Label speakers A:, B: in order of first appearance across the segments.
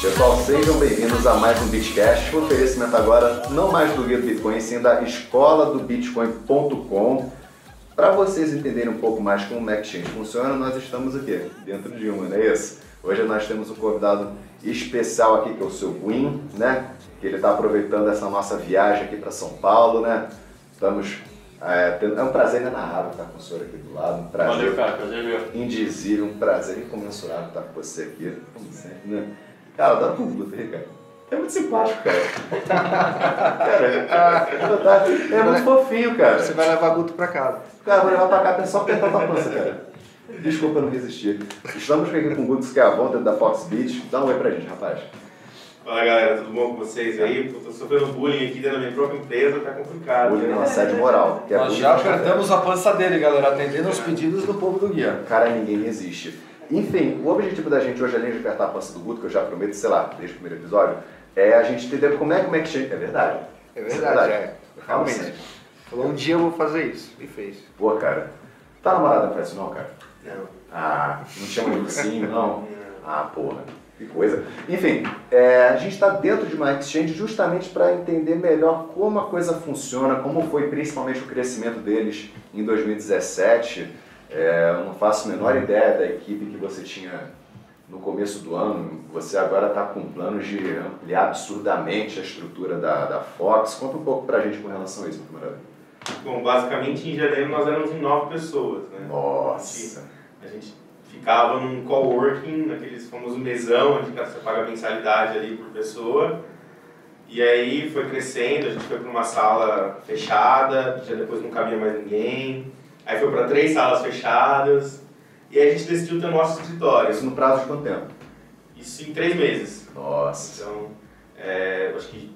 A: Pessoal, sejam bem-vindos a mais um Bitcast. O oferecimento agora não mais do Guia do Bitcoin, sim da escola do Bitcoin.com. Para vocês entenderem um pouco mais como o Exchange funciona, nós estamos aqui, dentro de uma, não é isso? Hoje nós temos um convidado especial aqui, que é o seu Win, né? Que ele está aproveitando essa nossa viagem aqui para São Paulo, né? Estamos. É, tendo- é um prazer inenarrável estar com o senhor aqui do lado, um prazer
B: Valeu, cara. Prazer meu.
A: indizível, um prazer incomensurável estar com você aqui, como sempre, né? Cara, dá Guto aí, cara. É muito simpático, cara. cara, é, é muito fofinho, cara.
C: Você vai levar Guto pra casa.
A: Cara, vou levar pra cá, é só apertar tua pança, cara. Desculpa eu não resistir. Estamos aqui com o Guto Schiavon, dentro da Fox Beach. Dá um oi pra gente, rapaz.
B: Fala galera, tudo bom com vocês aí? Pô, tô sofrendo bullying aqui dentro da minha própria empresa, tá complicado.
A: Bullying não, assédio moral. Que é
D: Nós já
A: cara.
D: apertamos a pança dele, galera, atendendo aos pedidos do povo do guia.
A: Cara, ninguém resiste. Enfim, o objetivo da gente hoje, além de apertar a pança do Guto, que eu já prometo, sei lá, desde o primeiro episódio, é a gente entender como é que o Exchange... É verdade.
C: É verdade, é.
A: Eu falo
C: Realmente. Falou, um dia eu vou fazer isso. E fez.
A: Pô, cara, tá namorada não faz isso não, cara?
B: Não.
A: Ah, não chama de ursinho, não? Ah, porra, que coisa. Enfim, é, a gente está dentro de uma exchange justamente para entender melhor como a coisa funciona, como foi principalmente o crescimento deles em 2017. É, eu não faço a menor ideia da equipe que você tinha no começo do ano. Você agora está com planos de ampliar absurdamente a estrutura da, da Fox. Conta um pouco para a gente com relação a isso, meu camarada.
B: Bom, basicamente em janeiro nós éramos em nove pessoas, né?
A: Nossa.
B: A gente ficava num coworking, naqueles famosos mesão, onde você paga mensalidade ali por pessoa. E aí foi crescendo, a gente foi para uma sala fechada, já depois não cabia mais ninguém. Aí foi para três salas fechadas. E aí a gente decidiu ter o nosso escritório.
A: Isso no prazo de quanto tempo?
B: Isso em três meses.
A: Nossa.
B: Então, é, eu acho que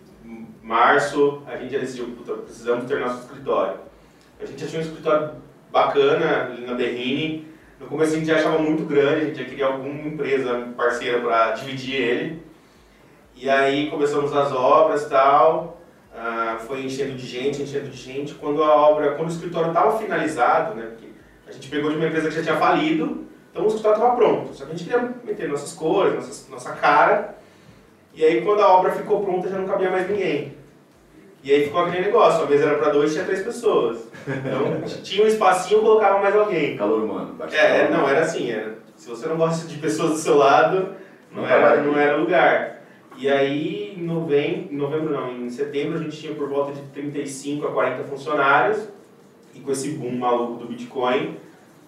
B: março a gente já decidiu, puta, precisamos ter nosso escritório. A gente tinha um escritório bacana ali na Berrine. No começo a gente já achava muito grande, a gente já queria alguma empresa parceira para dividir ele. E aí começamos as obras e tal, ah, foi enchendo de gente, enchendo de gente. Quando a obra, quando o escritório estava finalizado, né, porque a gente pegou de uma empresa que já tinha falido, então o escritório estava pronto. Só que a gente queria meter nossas cores, nossas, nossa cara. E aí quando a obra ficou pronta já não cabia mais ninguém. E aí ficou aquele negócio, a mesa era para dois, tinha três pessoas. Então tinha um espacinho, colocava mais alguém.
A: Calor humano.
B: É, não, era assim, era, se você não gosta de pessoas do seu lado, não,
A: Não
B: era, não era lugar. E aí, em novembro, em novembro não, em setembro a gente tinha por volta de 35 a 40 funcionários, e com esse boom maluco do Bitcoin,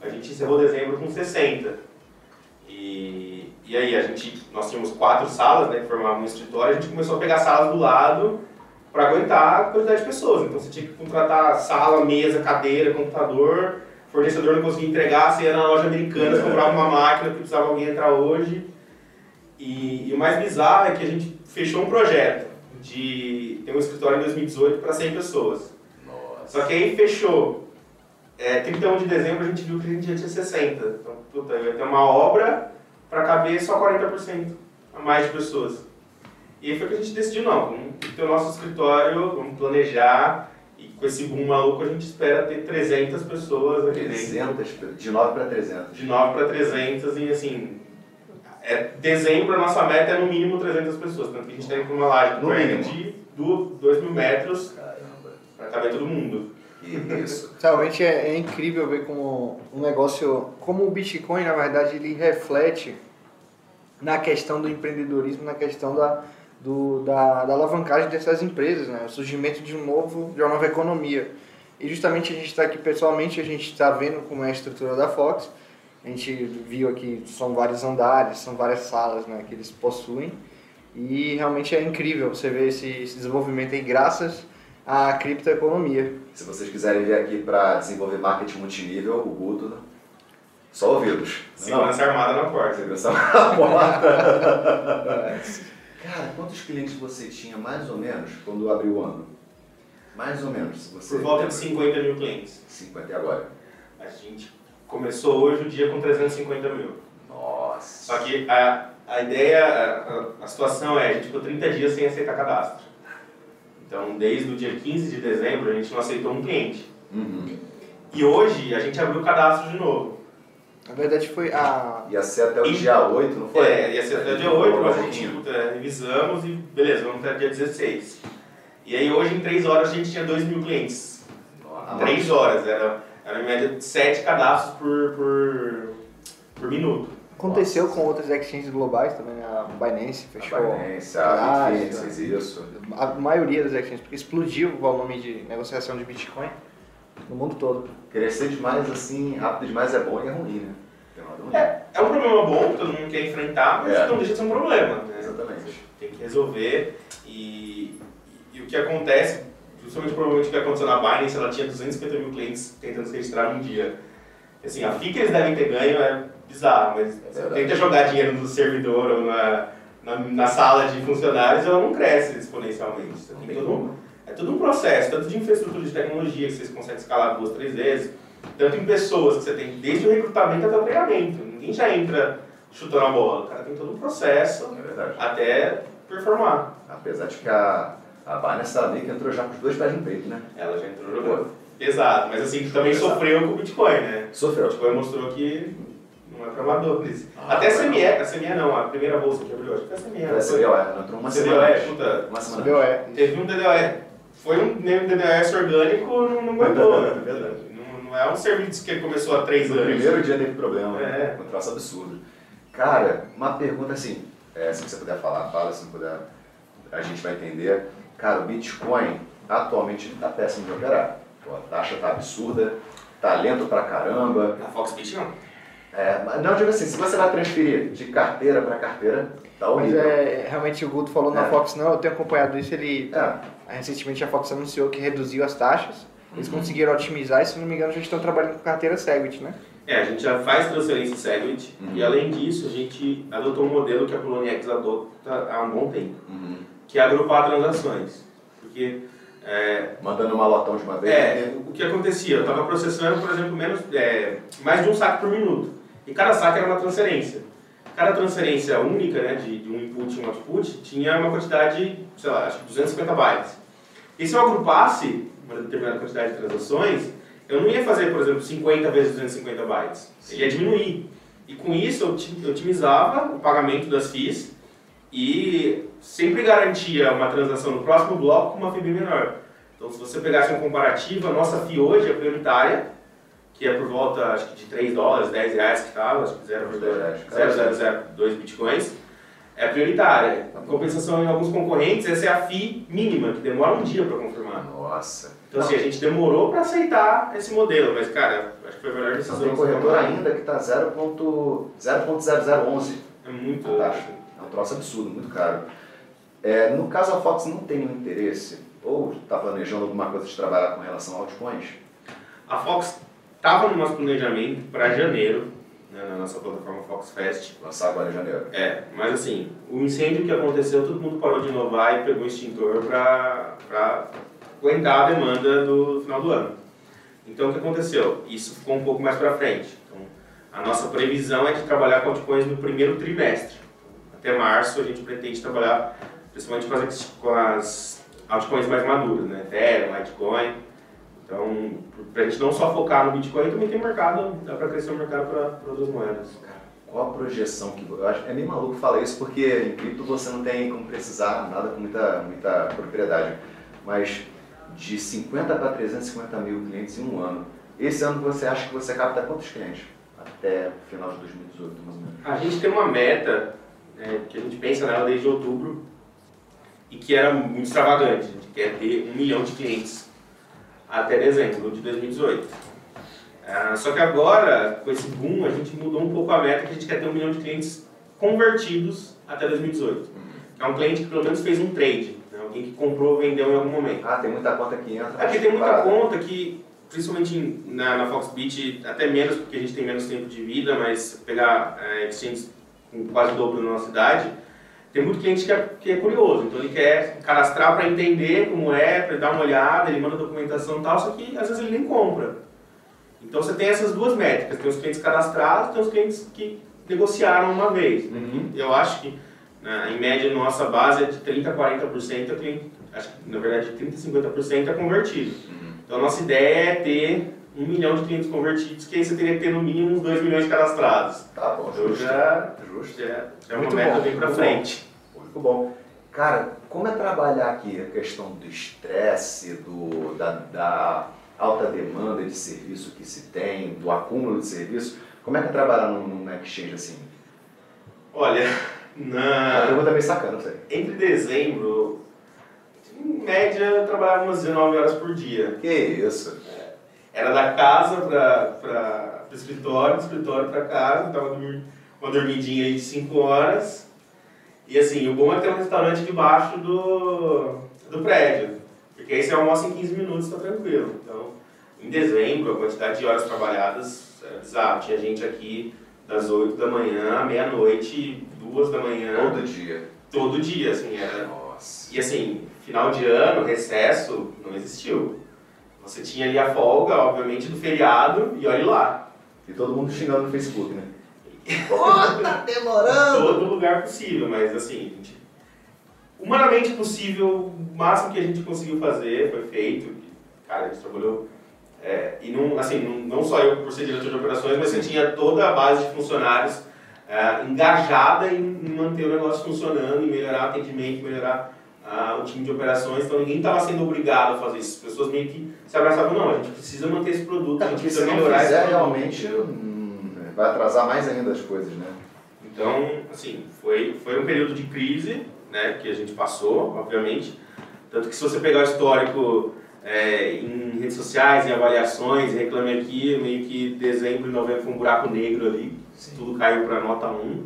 B: a gente encerrou dezembro com 60. E, e aí, a gente, nós tínhamos quatro salas, né, que formavam um escritório, a gente começou a pegar salas do lado para aguentar a quantidade de pessoas. Então você tinha que contratar sala, mesa, cadeira, computador, fornecedor não conseguia entregar, você ia na loja americana, você comprava uma máquina que precisava alguém entrar hoje. E, e o mais bizarro é que a gente fechou um projeto de ter um escritório em 2018 para 100 pessoas.
A: Nossa.
B: Só que aí fechou. É, 31 de dezembro a gente viu que a gente já tinha 60. Então, puta, ia ter uma obra para caber só 40% a mais de pessoas. E aí foi que a gente decidiu, não, vamos ter o nosso escritório, vamos planejar, e com esse boom maluco a gente espera ter 300 pessoas aqui dentro.
A: 300, de 9 para 300.
B: De 9 para 300 e assim, é, dezembro a nossa meta é no mínimo 300 pessoas, tanto que a gente tem uma laje
A: No mínimo.
B: de 2 mil metros para caber todo mundo.
A: Isso.
C: Realmente é, é incrível ver como um negócio, como o Bitcoin, na verdade, ele reflete na questão do empreendedorismo, na questão da, do, da, da alavancagem dessas empresas, né? o surgimento de, um novo, de uma nova economia. E justamente a gente está aqui pessoalmente, a gente está vendo como é a estrutura da Fox, a gente viu aqui, são vários andares, são várias salas né, que eles possuem, e realmente é incrível você ver esse, esse desenvolvimento aí graças à criptoeconomia.
A: Se vocês quiserem vir aqui para desenvolver marketing multinível, o Guto, só ouvidos. Não,
B: Segurança armada na porta.
A: segurança na porta. Cara, quantos clientes você tinha mais ou menos quando abriu o ano? Mais ou menos. se Você
B: Por volta de 50 mil clientes.
A: 50 e agora.
B: A gente começou hoje o dia com 350 mil.
A: Nossa.
B: Só que a, a ideia, a, a situação é, a gente ficou 30 dias sem aceitar cadastro. Então, desde o dia 15 de dezembro, a gente não aceitou um cliente.
A: Uhum.
B: E hoje, a gente abriu o cadastro de novo.
C: Na verdade foi a.
A: Ia ser até o
B: E-
A: dia 8, não foi?
B: É, ia ser até o dia 8, mas a gente puta, revisamos e beleza, vamos até o dia 16. E aí hoje, em 3 horas, a gente tinha 2 mil clientes.
A: Nossa.
B: 3 horas, era, era em média 7 cadastros por, por, por minuto.
C: Aconteceu com outras exchanges globais também, a Binance fechou.
A: A Binance, a Bitfinex fez isso.
C: A maioria das exchanges, porque explodiu o volume de negociação de Bitcoin no mundo todo.
A: Crescer demais assim, rápido demais é bom e é ruim, né?
B: É, é um problema bom que todo mundo quer enfrentar, mas
A: É.
B: não deixa de ser um problema. Né?
A: Exatamente.
B: Tem que resolver. E, e o que acontece, justamente provavelmente o que aconteceu na Binance, ela tinha 250 mil clientes tentando se registrar num dia. Assim, a FII que eles devem ter ganho é bizarro, mas
A: É
B: você
A: verdade.
B: tenta jogar dinheiro no servidor ou na, na, na sala de funcionários, ela não cresce exponencialmente. Tem todo um, é todo um processo, tanto de infraestrutura de tecnologia, que vocês conseguem escalar duas, três vezes, tanto em pessoas que você tem, desde o recrutamento até o treinamento. Ninguém já entra chutando a bola, o cara tem todo um processo
A: É
B: até performar.
A: Apesar de que a, a Binance ela meio que entrou já com os dois pés no peito, né?
B: Ela já entrou jogando pesado, mas assim, também
A: Pesado.
B: sofreu com o Bitcoin, né? O
A: Sofreu.
B: Bitcoin mostrou que não é para amadores.
A: Ah,
B: Até a
A: foi
B: CME, a CME não, a primeira bolsa que abriu, acho que foi a CME.
A: Foi
B: não
A: a
B: foi?
A: CBOE, ela entrou uma
B: CBOE,
A: semana antes.
B: puta,
A: Uma semana.
C: É.
B: Teve um DDoS. Foi um nem DDoS orgânico, não, não aguentou. né?
A: Verdade.
B: Não, não é um serviço que começou há três
A: No
B: anos.
A: primeiro dia teve problema,
B: É.
A: um troço absurdo. Cara, uma pergunta assim, é, se você puder falar, fala, se não puder, a gente vai entender. Cara, o Bitcoin atualmente está péssimo de operar. A taxa tá absurda, tá lento pra caramba.
B: Na Foxbit não.
A: É, mas não, digo assim, se você vai transferir de carteira para carteira, tá
C: Mas
A: horrível.
C: é, realmente o Guto falou na
A: É.
C: Fox, não, eu tenho acompanhado isso, ele.
A: É,
C: Recentemente a Fox anunciou que reduziu as taxas. Eles
A: Uhum.
C: conseguiram otimizar e, se não me engano, já estão trabalhando com carteira Segwit, né?
B: É, a gente já faz transferência Segwit
A: Uhum.
B: e além disso a gente adotou um modelo que a Poloniex adota há um bom tempo,
A: uhum.
B: que é agrupar transações. Porque é,
A: mandando uma lotão de uma vez.
B: É, o que acontecia? Eu estava processando, por exemplo, menos, é, mais de um saque por minuto. E cada saque era uma transferência. Cada transferência única, né, de, de um input e um output, tinha uma quantidade, sei lá, acho que 250 bytes. E se eu agrupasse uma determinada quantidade de transações, eu não ia fazer, por exemplo, 50 vezes 250 bytes. Ele ia diminuir. E com isso eu ti- eu otimizava o pagamento das FIIs e sempre garantia uma transação no próximo bloco com uma FII bem menor. Então, se você pegasse um comparativo, a nossa FII hoje é prioritária, que é por volta, acho que de 3 dólares, 10 reais que estava, acho que 0,002 bitcoins, é prioritária. Em compensação, em alguns concorrentes, essa é a FII mínima, que demora um dia para confirmar.
A: Nossa.
B: Então, assim, a gente demorou para aceitar esse modelo, mas, cara, acho que foi a melhor decisão.
A: tem
B: que
A: corretor
B: tomaram.
A: ainda que tá 0.0011
B: É muito
A: a taxa. É um troço absurdo, muito caro. É, no caso, a Fox não tem nenhum interesse, ou está planejando alguma coisa de trabalhar com relação a altcoins?
B: A Fox estava no nosso planejamento para janeiro, né, na nossa plataforma Fox Fest.
A: Lançar agora em janeiro.
B: É, mas assim, o incêndio que aconteceu, todo mundo parou de inovar e pegou o extintor para aguentar a demanda do final do ano. Então o que aconteceu? Isso ficou um pouco mais para frente. Então, a nossa previsão é de trabalhar com altcoins no primeiro trimestre. Até março a gente pretende trabalhar principalmente com as, com as altcoins mais maduras, né? Ethereum, Litecoin. Então, para a gente não só focar no Bitcoin, também tem mercado, dá para crescer o mercado para outras moedas.
A: Qual a projeção que. Eu acho é meio maluco falar isso porque em cripto você não tem como precisar nada com muita, muita propriedade. Mas de 50 para 350 mil clientes em um ano. Esse ano você acha que você capta quantos clientes? Até o final de 2018, mais ou menos.
B: A gente tem uma meta né, que a gente pensa nela desde outubro e que era muito extravagante. A gente quer ter um milhão de clientes até dezembro de 2018. Ah, só que agora, com esse boom, a gente mudou um pouco a meta que a gente quer ter um milhão de clientes convertidos até 2018. Que é um cliente que pelo menos fez um trade, né, alguém que comprou ou vendeu em algum momento.
A: Ah, tem muita conta que entra.
B: É porque tem muita
A: parada.
B: conta que, principalmente na, na Foxbit, até menos porque a gente tem menos tempo de vida, mas pegar é, exchanges com quase o dobro da nossa idade, tem muito cliente que é, que é curioso, então ele quer cadastrar para entender como é, para dar uma olhada, ele manda documentação e tal, só que às vezes ele nem compra. Então você tem essas duas métricas, tem os clientes cadastrados, tem os clientes que negociaram uma vez.
A: Uhum.
B: Eu acho que, né, em média, nossa base é de 30% a 40%, é cliente, acho que, na verdade, 30% a 50% é convertido. Então a nossa ideia é ter um milhão de clientes convertidos, que aí você teria que ter no mínimo uns 2 milhões de cadastrados.
A: Tá bom,
B: Então
A: justo.
B: já,
A: Justo.
B: já, já é uma
C: Muito
B: meta
C: bom,
B: bem
A: muito
B: frente.
A: Muito bom. Cara, como é trabalhar aqui a questão do estresse, do, da, da alta demanda de serviço que se tem, do acúmulo de serviço? Como é que é trabalhar num, num exchange assim?
B: Olha, na,
A: pergunta meio sacana, não sei.
B: entre dezembro, em média, eu trabalhava umas 19 horas por dia.
A: Que isso?
B: Era da casa para o escritório, do escritório para casa, dava dormir- uma dormidinha aí de 5 horas. E assim, o bom é ter um restaurante debaixo do, do prédio, porque aí você almoça em 15 minutos, tá tranquilo. Então, em dezembro, a quantidade de horas trabalhadas era bizarro. Tinha gente aqui das 8 da manhã meia-noite, 2 da manhã,
A: Todo dia.
B: todo dia, assim, era
A: Nossa.
B: e assim, final de ano, recesso, não existiu. Você tinha ali a folga, obviamente, do feriado, e olhe lá.
A: E todo mundo xingando no Facebook, né? Pô, tá demorando!
B: Todo lugar possível, mas assim, gente, humanamente possível, o máximo que a gente conseguiu fazer foi feito. Cara, a gente trabalhou. é, e não, assim, não, não só eu por ser diretor de operações, mas você tinha toda a base de funcionários é, engajada em, em manter o negócio funcionando, em melhorar o atendimento, melhorar ah, o time de operações. Então ninguém estava sendo obrigado a fazer isso. As pessoas meio que se abraçavam, não, a gente precisa manter esse produto, a
A: É,
B: gente
A: se
B: precisa
A: não
B: melhorar esse
A: fizer,
B: produto.
A: realmente hum, vai atrasar mais ainda as coisas, né?
B: Então, assim, foi, foi um período de crise, né, que a gente passou, obviamente. Tanto que se você pegar o histórico é, em redes sociais, em avaliações, reclame aqui, meio que dezembro e novembro foi um buraco negro ali, tudo caiu para nota 1.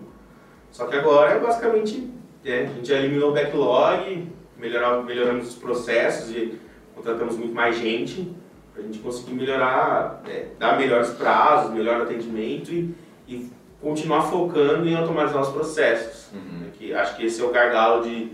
B: Só que agora, basicamente, é, a gente já eliminou o backlog, melhorar, melhoramos os processos e contratamos muito mais gente para a gente conseguir melhorar, é, dar melhores prazos, melhor atendimento e, e continuar focando em automatizar os processos. né, Que acho que esse é o gargalo de,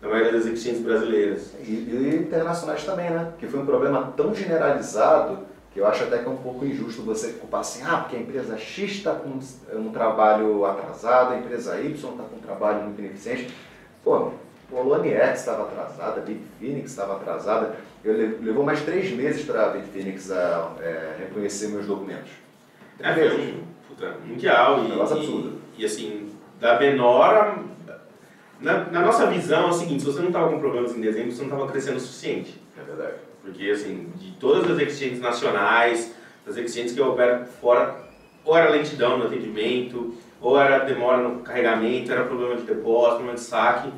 B: da maioria das exchanges brasileiras.
A: E, e internacionais também, né? Que foi um problema tão generalizado que eu acho até que é um pouco injusto você culpar assim, ah, porque a empresa X está com um trabalho atrasado, a empresa Y está com um trabalho muito ineficiente. Pô, o Lonier estava atrasada, Phoenix estava atrasada. Eu le- levou mais três meses para a Phoenix a, é, reconhecer meus documentos.
B: É, foi um puta, mundial e,
A: Negócio
B: e-
A: absurdo.
B: e, assim, da menor na, na nossa visão é o seguinte, se você não estava com problemas em dezembro, você não estava crescendo o suficiente.
A: É verdade.
B: Porque, assim, de todas as exchanges nacionais, das exchanges que operam fora, ou era lentidão no atendimento, ou era demora no carregamento, era problema de depósito, problema de saque.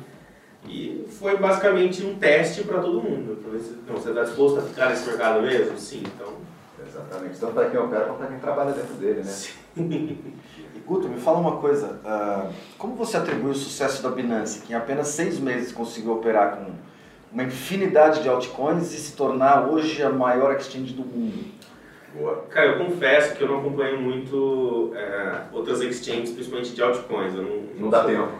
B: E foi basicamente um teste para todo mundo. Pra ver se- Não, você está disposto a ficar nesse mercado mesmo? Sim, então.
A: Exatamente. Tanto para quem opera quanto para quem trabalha dentro dele, né?
D: E Guto, me fala uma coisa. ah, como você atribui o sucesso da Binance, que em apenas seis meses conseguiu operar com uma infinidade de altcoins e se tornar hoje a maior exchange do mundo?
A: Boa.
B: Cara, eu confesso que eu não acompanho muito é, outras exchanges, principalmente de altcoins. Eu não,
A: Não dá
B: sou-
A: tempo.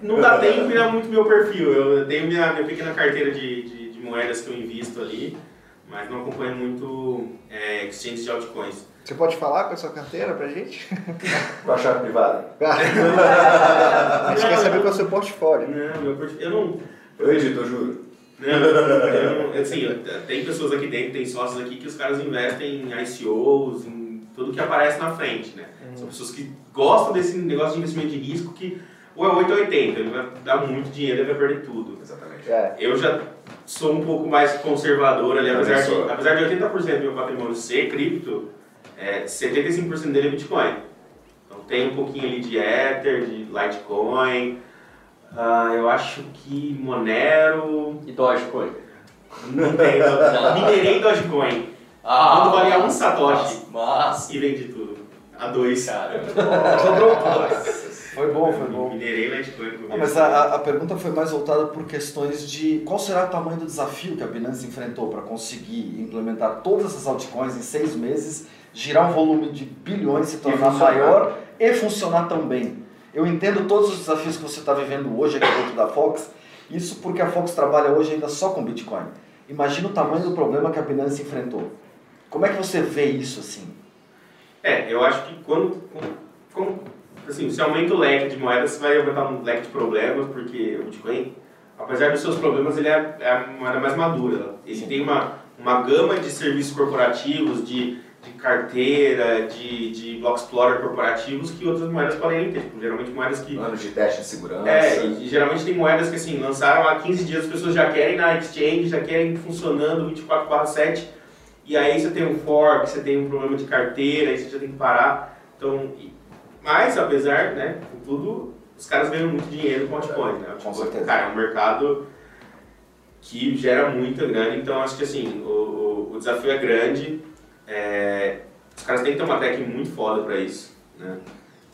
B: Não dá tempo e não é muito meu perfil. Eu tenho minha, minha pequena carteira de, de, de moedas que eu invisto ali, mas não acompanho muito é, exchanges de altcoins.
C: Você pode falar com a sua carteira pra gente?
A: Com a chave privada.
C: a gente quer saber qual é o seu portfólio.
B: Não, meu perfil. Eu não.
A: Eu edito, eu juro.
B: Não, eu assim, tem pessoas aqui dentro, tem sócios aqui que os caras investem em ICOs, em tudo que aparece na frente, né? São pessoas que gostam desse negócio de investimento de risco que ou é 8 ou 80, ele vai dar muito dinheiro e vai perder tudo.
A: Exatamente.
C: É.
B: Eu já sou um pouco mais conservador ali, apesar de, apesar de 80% do meu patrimônio ser cripto, é, 75% dele é Bitcoin. Então tem um pouquinho ali de Ether, de Litecoin, ah, eu acho que Monero,
E: E Dogecoin.
B: não tem, minerei Dogecoin,
E: Ah,
B: Quando valia um satoshi.
E: Mas,
B: e vendi tudo, a dois.
E: cara.
D: Foi bom, foi bom.
B: Minerei Litecoin.
D: Não, mas a, a- pergunta foi mais voltada por questões de qual será o tamanho do desafio que a Binance enfrentou para conseguir implementar todas essas altcoins em seis meses, girar um volume de bilhões, se tornar
A: funcionar.
D: maior e funcionar tão bem. Eu entendo todos os desafios que você está vivendo hoje aqui dentro da Fox, isso porque a Fox trabalha hoje ainda só com Bitcoin. Imagina o tamanho do problema que a Binance enfrentou. Como é que você vê isso assim?
B: É, eu acho que quando, quando- assim, se aumenta o leque de moedas, você vai aumentar um leque de problemas, porque o Bitcoin, apesar dos seus problemas, ele é, é a moeda mais madura. Ele tem uma, uma gama de serviços corporativos, de, de carteira, de, de block explorer corporativos que outras moedas podem ter. Tipo, geralmente moedas que
A: Anos de teste de segurança.
B: é, e, geralmente tem moedas que assim, lançaram há 15 dias, as pessoas já querem na exchange, já querem funcionando 24/7. E aí você tem um fork, você tem um problema de carteira, aí você já tem que parar. Então, mas apesar, né, com tudo, os caras ganham muito dinheiro com altcoins, né?
D: Com
B: Tipo,
D: certeza.
B: Cara, é um mercado que gera muita grana, então acho que assim, o, o desafio é grande. É, os caras têm que ter uma técnica muito foda pra isso, né?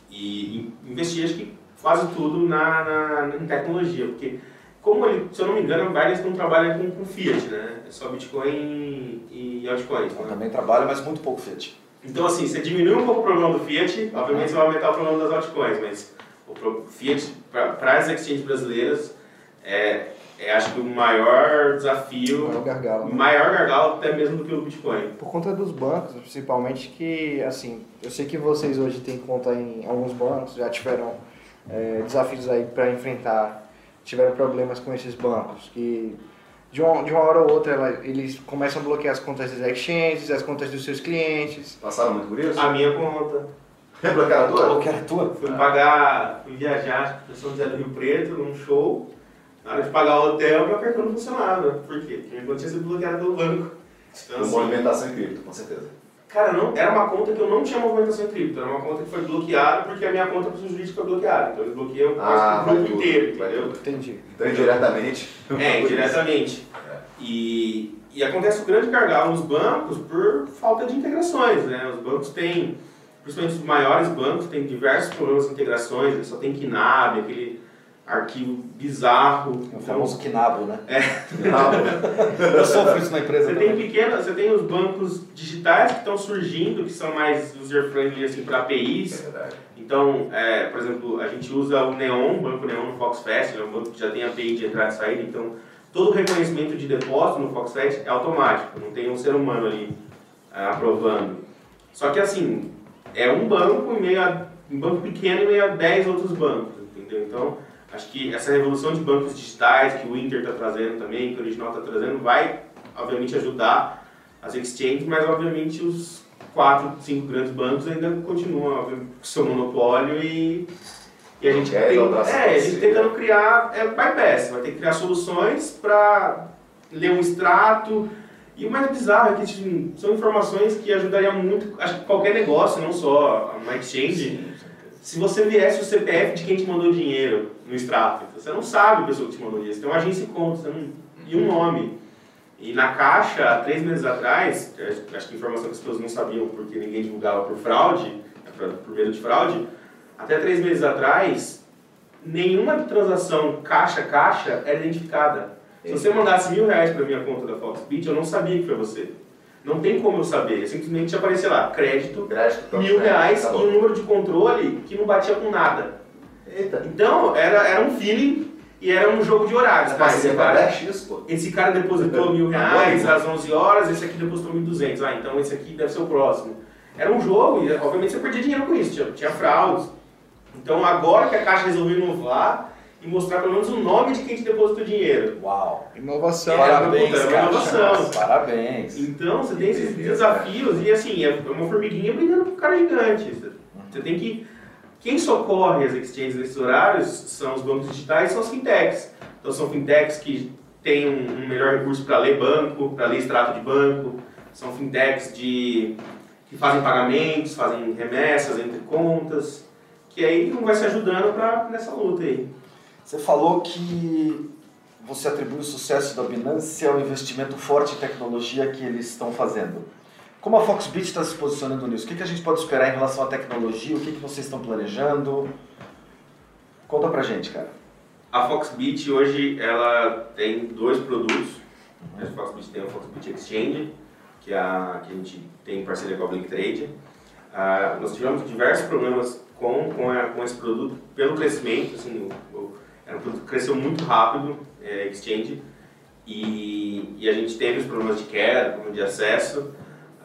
B: E in- investir, acho que quase tudo na, na, em tecnologia, porque como ele, se eu não me engano, a Binance não trabalha com, com Fiat, né? É só Bitcoin e altcoins,
D: Eu
B: né?
D: também trabalho, mas muito pouco Fiat.
B: Então, assim, você diminui um pouco o problema do Fiat, obviamente você vai aumentar o problema das altcoins, mas o Fiat, para as exchanges brasileiras, é, é acho que o maior desafio,
C: Maior gargalo.
B: o maior gargalo até mesmo do que o Bitcoin.
C: Por conta dos bancos, principalmente, que, assim, eu sei que vocês hoje têm conta em alguns bancos, já tiveram é, desafios aí para enfrentar, tiveram problemas com esses bancos, que de uma, de uma hora ou outra ela- eles começam a bloquear as contas das exchanges, as contas dos seus clientes.
A: Passaram muito por isso?
B: A minha conta,
A: Bloquearam a tua?
D: Era a tua?
B: fui pagar, fui viajar, José do Rio Preto, num show, na hora de pagar o hotel, meu cartão não funcionava. Por quê? Porque minha conta tinha sido bloqueada pelo banco. Então, assim,
A: movimentação em cripto, com certeza.
B: Cara, não, era uma conta que eu não tinha movimentação em cripto, era uma conta que foi bloqueada porque a minha conta pessoa jurídica foi bloqueada. Então eles bloqueiam
A: Ah,
B: quase que o grupo
A: tudo,
B: inteiro, entendeu?
A: tudo.
C: Entendi.
A: Então, indiretamente.
B: É, indiretamente. E, e acontece o grande gargalo nos bancos por falta de integrações, né? Os bancos têm, principalmente os maiores bancos, têm diversos problemas de integrações, eles só tem KNAB, aquele arquivo bizarro.
D: O
B: Então,
D: famoso Kinabo, né?
A: Não,
D: Eu sofro isso na empresa
B: Você tem
D: também.
B: pequenas, você tem os bancos digitais que estão surgindo, que são mais user-friendly assim, para APIs.
A: é.
B: Então, é, por exemplo, a gente usa o Neon, o Banco Neon no FoxFest, é um banco que já tem API de entrada e saída, então todo o reconhecimento de depósito no FoxFest é automático, não tem um ser humano ali ah, aprovando. Só que assim, é um banco em meio a, um banco pequeno em meio a 10 outros bancos, entendeu? Então, acho que essa revolução de bancos digitais que o Inter está trazendo também, que o Original está trazendo, vai obviamente ajudar as exchanges, mas obviamente os quatro, cinco grandes bancos ainda continuam com seu monopólio e, e a gente tem, é, a gente tentando criar é, bypass, vai ter que criar soluções para ler um extrato. E o mais bizarro é que tipo, são informações que ajudariam muito, acho que qualquer negócio, não só uma exchange, se você viesse o CPF de quem te mandou dinheiro no extrato, você não sabe a pessoa que te mandou dinheiro, você tem uma agência de conta você não, e um nome. E na Caixa, há três meses atrás, acho que informação que as pessoas não sabiam porque ninguém divulgava por fraude, por por medo de fraude, até três meses atrás, nenhuma transação caixa-caixa era identificada. Se você mandasse mil reais para minha conta da Foxbit, eu não sabia que foi você. Não tem como eu saber, simplesmente aparecia lá, crédito,
A: Crédito,
B: mil
A: né?
B: reais
A: Tá
B: e um número de controle que não batia com nada.
A: Eita.
B: Então, era, era um feeling e era um jogo de horários. Tá? Esse cara,
A: pô.
B: esse cara depositou mil reais às 11 horas, esse aqui depositou 1.200. Ah, então esse aqui deve ser o próximo. Era um jogo e, obviamente, você perdia dinheiro com isso. Tinha, tinha fraudes. Então, agora que a Caixa resolveu inovar e mostrar pelo menos o nome de quem te depositou dinheiro.
D: Uau!
C: Inovação.
B: É,
D: Parabéns,
B: é
D: cara.
B: inovação.
D: Parabéns.
B: Então, você tem esses
A: Beleza,
B: desafios e, assim, é uma formiguinha brigando com um cara gigante. Você- tem que... Quem socorre as exchanges nesses horários são os bancos digitais e são as fintechs. Então, são fintechs que têm um, melhor recurso para ler banco, para ler extrato de banco. São fintechs de, que fazem pagamentos, fazem remessas entre contas. Que aí um vai se ajudando pra, nessa luta aí.
D: Você falou que você atribui o sucesso da Binance ao investimento forte em tecnologia que eles estão fazendo. Como a Foxbit está se posicionando nisso? O que, que a gente pode esperar em relação à tecnologia? O que, que vocês estão planejando? Conta pra gente, cara.
B: A Foxbit hoje ela tem dois produtos. A Foxbit tem a Foxbit Exchange, que, é a, que a gente tem em parceria com a Blink Trade. Ah, nós tivemos diversos problemas com, com, a- com esse produto pelo crescimento. Assim, o, o, era um produto que cresceu muito rápido, é, Exchange, e, e a gente teve os problemas de queda, problema de acesso.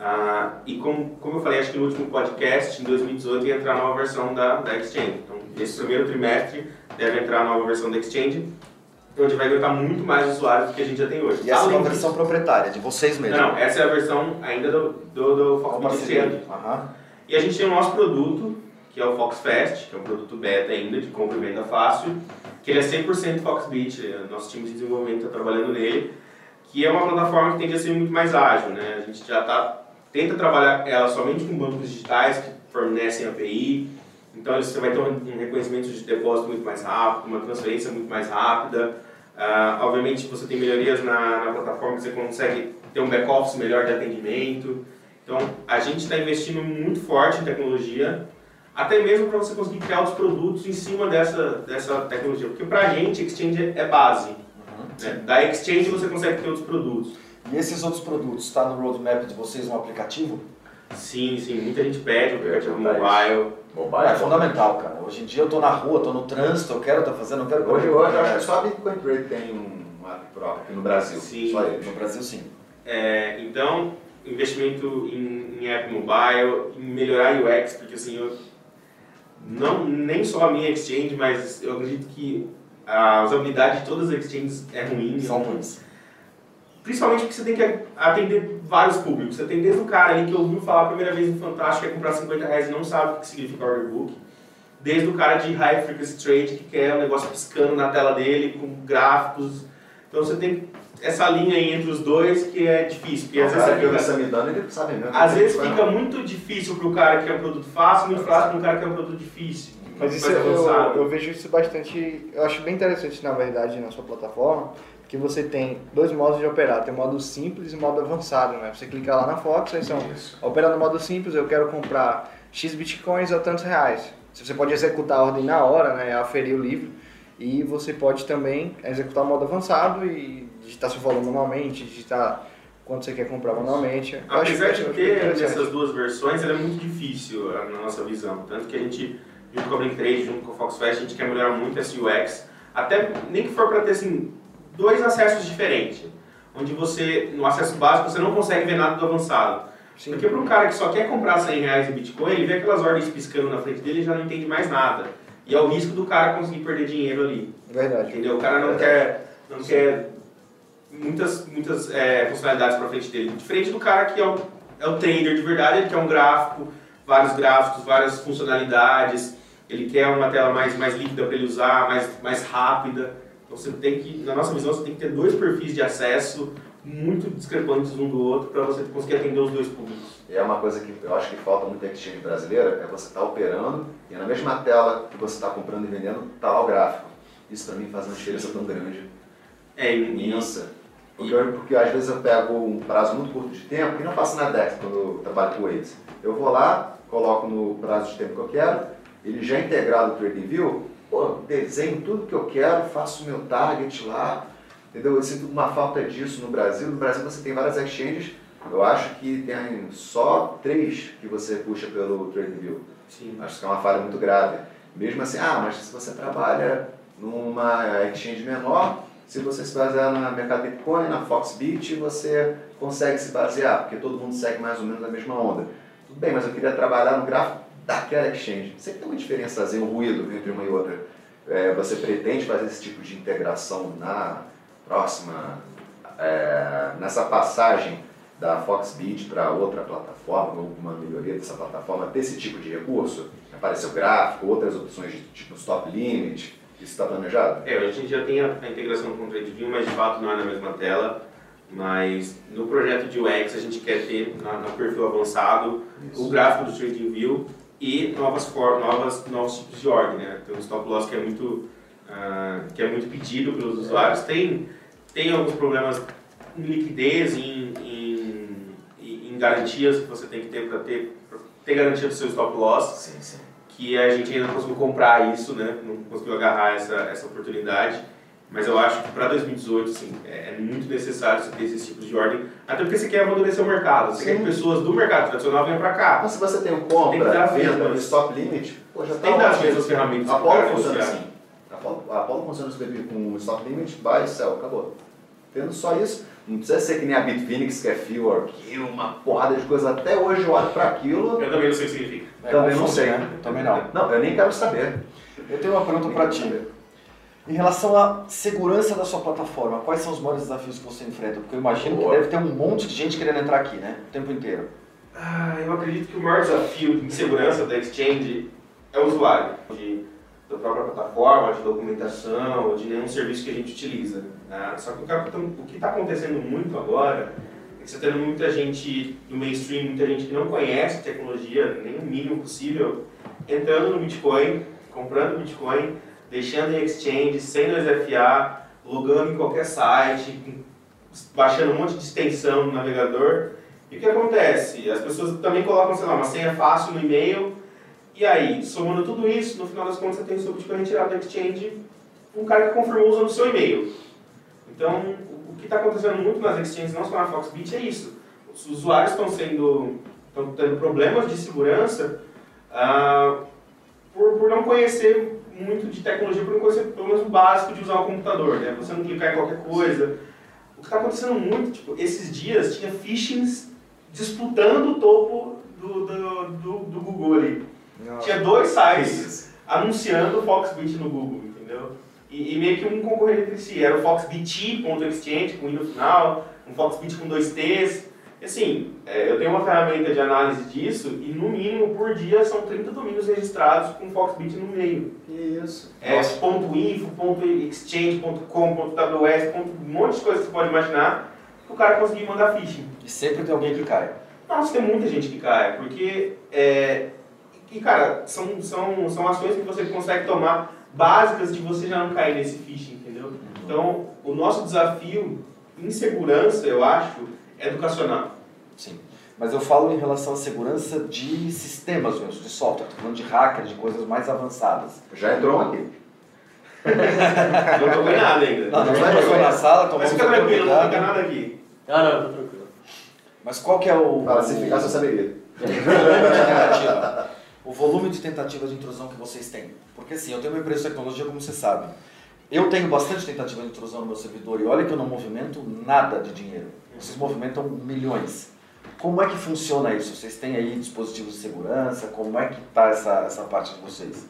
B: Ah, e como, como eu falei, acho que no último podcast, em 2018, ia entrar a nova versão da, da Exchange. Então, esse primeiro trimestre deve entrar a nova versão da Exchange, onde vai aguentar muito mais usuários do que a gente já tem hoje.
D: E essa é
B: Além
D: uma
B: disso-
D: versão proprietária, de vocês mesmos.
B: Não, essa é a versão ainda do, do, do
D: Uma
B: Fox. Exchange.
D: Aham.
B: E a gente tem o nosso produto, que é o Fox Fast, que é um produto beta ainda, de compra e venda fácil, que ele é 100% Foxbit, eh, nosso time de desenvolvimento está trabalhando nele, que é uma plataforma que tende a ser muito mais ágil, né? A gente já tá, tenta trabalhar ela somente com bancos digitais que fornecem API, então você vai ter um reconhecimento de depósito muito mais rápido, uma transferência muito mais rápida. Ah, obviamente você tem melhorias na, na plataforma você consegue ter um back-office melhor de atendimento. Então a gente está investindo muito forte em tecnologia, até mesmo para você conseguir criar os produtos em cima dessa, dessa tecnologia. Porque para a gente, Exchange é base. né? Da Exchange você consegue ter outros produtos.
D: E esses outros produtos, está no roadmap de vocês um aplicativo?
B: Sim, sim, muita gente pede o aplicativo mobile.
A: Mobile.
D: é fundamental, cara. Hoje em dia eu tô na rua, tô no trânsito, eu quero estar fazendo, eu quero...
A: Hoje, hoje eu acho que só a Bitcoin Trade tem um app próprio aqui no Brasil.
B: Sim.
A: Só ele.
D: No Brasil, sim.
B: É, então, investimento em, em app mobile, em melhorar a UX, porque assim, eu, não, nem só a minha exchange, mas eu acredito que a usabilidade de todas as exchanges é ruim.
D: São ruins.
B: Principalmente porque você tem que atender vários públicos. Você tem desde o cara ali que ouviu falar a primeira vez no Fantástico, quer comprar 50 reais e não sabe o que significa order book. Desde o cara de high frequency trade que quer um negócio piscando na tela dele, com gráficos. Então você tem essa linha aí entre os dois que é difícil. Porque
A: O
B: às vezes fica-
A: dando, ele sabe mesmo.
B: às vezes fica
A: não.
B: muito difícil pro cara que é um produto fácil, muito fácil pro cara que é um produto difícil.
C: Mas isso eu, eu vejo isso bastante. Eu acho bem interessante, na verdade, na sua plataforma, que você tem dois modos de operar. Tem o modo simples e o modo avançado, né? Você clica lá na Fox, aí são
A: Isso.
C: operar no modo simples, eu quero comprar X bitcoins a tantos reais. Você pode executar a ordem na hora, né? Aferir o livro. E você pode também executar o modo avançado e digitar seu valor manualmente, digitar quanto você quer comprar manualmente. Eu
B: Apesar de ter
C: interessante.
B: essas duas versões, ela é muito difícil na nossa visão. Tanto que a gente, junto com a Blink Trade, junto com a Fox Fest, a gente quer melhorar muito esse UX. Até nem que for para ter assim, dois acessos diferentes. Onde você, no acesso básico, você não consegue ver nada do avançado.
C: Sim.
B: Porque para um cara que só quer comprar 100 reais em Bitcoin, ele vê aquelas ordens piscando na frente dele e já não entende mais nada. E é o risco do cara conseguir perder dinheiro ali.
C: Verdade.
B: Entendeu? O cara não quer, não quer muitas, muitas é, funcionalidades para frente dele. Diferente do cara que é o, é o trader de verdade, ele quer um gráfico, vários gráficos, várias funcionalidades, ele quer uma tela mais, mais líquida para ele usar, mais, mais rápida. Então você tem que, na nossa visão, você tem que ter dois perfis de acesso muito discrepantes um do outro para você conseguir atender os dois públicos.
A: E é uma coisa que eu acho que falta muito em exchange brasileira, é você estar operando e na mesma tela que você está comprando e vendendo, está lá o gráfico. Isso para mim faz uma diferença tão grande,
B: É,
A: imensa. Porque, eu- porque às vezes eu pego um prazo muito curto de tempo, e não faço na Dex quando eu trabalho com eles. Eu vou lá, coloco no prazo de tempo que eu quero, ele já é integrado no TradingView, pô, desenho tudo que eu quero, faço o meu target lá, entendeu? Eu sinto uma falta disso no Brasil. No Brasil você tem várias exchanges, eu acho que tem só três que você puxa pelo TradingView.
B: sim.
A: Acho que é uma falha muito grave. Mesmo assim, ah, mas se você trabalha numa exchange menor, se você se basear na Mercado Bitcoin, na Foxbit, você consegue se basear, porque todo mundo segue mais ou menos a mesma onda. Tudo bem, mas eu queria trabalhar no gráfico daquela exchange. Sempre tem uma diferença, um ruído entre uma e outra. É, você pretende fazer esse tipo de integração na próxima, é, nessa passagem da Foxbit para outra plataforma, ou uma melhoria dessa plataforma, ter esse tipo de recurso? Apareceu gráfico, outras opções de tipo stop limit, isso está planejado?
B: É, a gente já tem a, a integração com o TradingView, mas de fato não é na mesma tela. Mas no projeto de UX a gente quer ter na- no perfil avançado o gráfico do TradingView e novas, for, novas, novos tipos de ordem, né? Tem um stop loss que é muito, ah, que é muito pedido pelos usuários. Tem, tem alguns problemas em liquidez, em, em, em- garantias que você tem que ter para ter, ter garantia do seu stop loss
A: Sim, sim.
B: Que a gente ainda não conseguiu comprar isso, né? Não conseguiu agarrar essa, essa oportunidade. Mas eu acho que para 2018, assim, é, é muito necessário você ter esses tipos de ordem, até porque você quer amadurecer o mercado, você quer
A: Sim.
B: que pessoas do mercado tradicional venham para cá.
A: Mas se você tem o
B: Tem que
A: compra,
B: dar
A: venda stop limit, pô, já
B: Tem
A: tá
B: que dar as mesmas ferramentas
A: A Apollo funciona assim. A Apollo, funciona com stop limit, buy, sell, acabou. Tendo só isso, Não precisa ser que nem a Bitfinex, que é fio, arquivo, uma porrada de coisa. Até hoje eu olho para aquilo,
B: Eu também não sei o que significa.
D: É,
A: também não sei.
D: né? Também não.
A: Não, eu nem quero saber.
D: Eu tenho uma pergunta para ti. Em relação à segurança da sua plataforma, quais são os maiores desafios que você enfrenta? Porque eu imagino
A: Boa.
D: que deve ter um monte de gente querendo entrar aqui, né? O tempo inteiro.
B: Ah, eu acredito que o maior desafio de segurança da Exchange é o usuário, de, da própria plataforma, de documentação, de nenhum serviço que a gente utiliza. né? Só que o que tá- está acontecendo muito agora é que você está tendo muita gente no mainstream, muita gente que não conhece tecnologia, nem o mínimo possível, entrando no Bitcoin, comprando Bitcoin, deixando em Exchange, sem 2FA, logando em qualquer site, baixando um monte de extensão no navegador. E o que acontece? As pessoas também colocam, sei lá, uma senha fácil no e-mail, e aí, somando tudo isso, no final das contas você tem o seu Bitcoin retirado da exchange, um cara que confirmou usando o seu e-mail. Então, o- o que está acontecendo muito nas exchanges, não só na Foxbit, é isso. Os usuários estão sendo, estão tendo problemas de segurança ah, por, por não conhecer muito de tecnologia, por não conhecer pelo menos o básico de usar o computador, né? Você não clicar em qualquer coisa. O que está acontecendo muito, tipo, esses dias tinha phishings disputando o topo do, do, do, do Google ali. Tinha dois sites anunciando o Foxbit no Google, entendeu? E, e meio que um concorrente entre si. Era o foxbit.exchange com i no final, um Foxbit com dois T's. E, Assim, é, eu tenho uma ferramenta de análise disso e no mínimo por dia são 30 domínios registrados com Foxbit no meio.
A: Isso.
B: É, ponto .info, ponto .exchange, ponto .com, ponto .ws, ponto um monte de coisa que você pode imaginar que o cara conseguiu mandar phishing.
D: E sempre tem alguém que cai.
B: Nossa, tem muita gente que cai, porque, é, e cara, são, são, são ações que você consegue tomar básicas de você já não cair nesse phishing, entendeu? Então, o nosso desafio em segurança, eu acho, é educacional.
D: Sim. Mas eu falo em relação à segurança de sistemas mesmo, de software. Estou falando de hacker, de coisas mais avançadas.
A: Já entrou aqui.
B: Não em nada ainda.
D: Não, não
A: vai
D: vai
A: jogar.
D: na sala, tomar
B: Mas fica tranquilo, não fica nada aqui.
F: Ah, não, eu tô tranquilo.
D: Mas qual que é o...
A: Fala, se ficar, você saberia.
D: o volume de tentativas de intrusão que vocês têm. Porque assim, eu tenho uma empresa de tecnologia, como você sabe. Eu tenho bastante tentativa de intrusão no meu servidor e olha que eu não movimento nada de dinheiro. Vocês movimentam milhões. Como é que funciona isso? Vocês têm aí dispositivos de segurança? Como é que está essa, essa parte de vocês?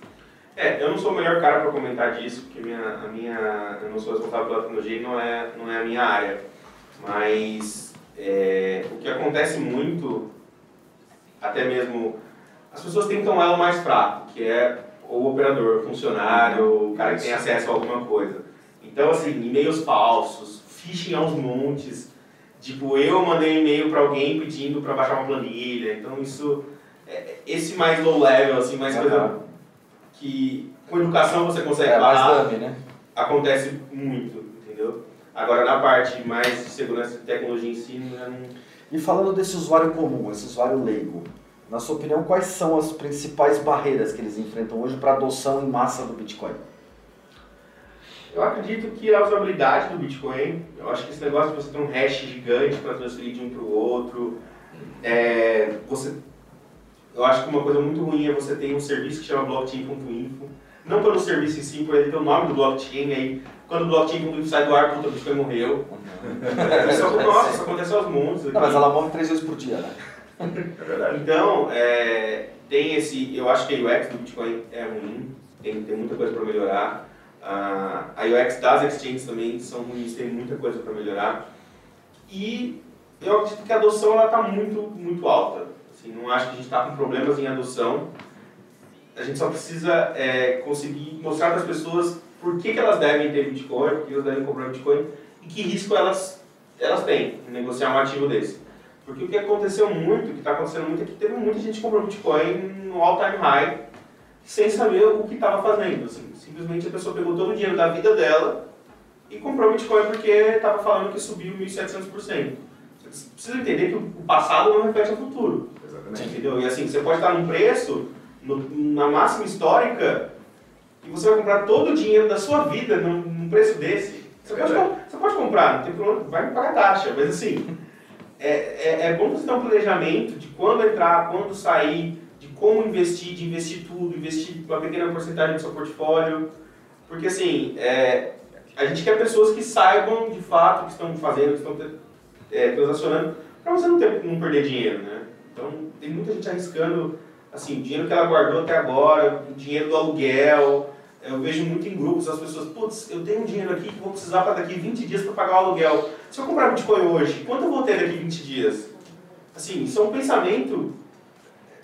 B: É, eu não sou o melhor cara para comentar disso, porque minha, a minha, eu não sou responsável pela tecnologia e não é, não é a minha área. Mas é, o que acontece muito, até mesmo, as pessoas tentam elo mais fraco, que é o operador, o funcionário, o cara que tem acesso a alguma coisa. Então, assim, e-mails falsos, phishing aos montes. Tipo, eu mandei um e-mail para alguém pedindo para baixar uma planilha. Então, isso, é, esse mais low level, assim, mais coisa
D: Aham.
B: que com educação você consegue
D: É mais
B: parar,
D: né?
B: acontece muito, entendeu? Agora, na parte mais de segurança e tecnologia em si, não...
D: E falando desse usuário comum, esse usuário leigo, na sua opinião, quais são as principais barreiras que eles enfrentam hoje para a adoção em massa do Bitcoin?
B: Eu acredito que a usabilidade do Bitcoin, eu acho que esse negócio de você ter um hash gigante para transferir de um para o outro, é, você, eu acho que uma coisa muito ruim é você ter um serviço que chama blockchain.info, não pelo serviço em si, por ele ter o nome do blockchain, aí quando o blockchain.info sai do ar, puta, o Bitcoin morreu. Isso, nossa, isso acontece aos montes.
D: Não, mas ela morre três vezes por dia, né?
A: É verdade.
B: Então, é, tem esse. Eu acho que a UX do Bitcoin é ruim, tem, tem muita coisa para melhorar. Ah, a UX das exchanges também são ruins, tem muita coisa para melhorar. E eu acredito que a adoção está muito, muito alta. Assim, não acho que a gente está com problemas em adoção. A gente só precisa é, conseguir mostrar para as pessoas por que, que elas devem ter Bitcoin, por que elas devem comprar Bitcoin e que risco elas, elas têm em negociar um ativo desse. Porque o que aconteceu muito, o que está acontecendo muito, é que teve muita gente que comprou Bitcoin no all-time high sem saber o que estava fazendo. Assim. Simplesmente a pessoa pegou todo o dinheiro da vida dela e comprou Bitcoin porque estava falando que subiu 1.700%. Você precisa entender que o passado não reflete o futuro.
A: Exatamente.
B: Entendeu? E assim, você pode estar num preço, no- na máxima histórica, e você vai comprar todo o dinheiro da sua vida num, num preço desse. Você pode, com- você pode comprar, não tem problema, vai pagar taxa, mas assim, é, é, é bom você ter um planejamento de quando entrar, quando sair, de como investir, de investir tudo, investir uma pequena porcentagem do seu portfólio. Porque assim, é, a gente quer pessoas que saibam de fato o que estão fazendo, que estão é, transacionando para você não, ter, não perder dinheiro, né? Então, tem muita gente arriscando, assim, dinheiro que ela guardou até agora, o dinheiro do aluguel. Eu vejo muito em grupos as pessoas, putz, eu tenho um dinheiro aqui que vou precisar para daqui 20 dias para pagar o aluguel. Se eu comprar Bitcoin hoje, quanto eu vou ter daqui 20 dias? Assim, isso é um pensamento,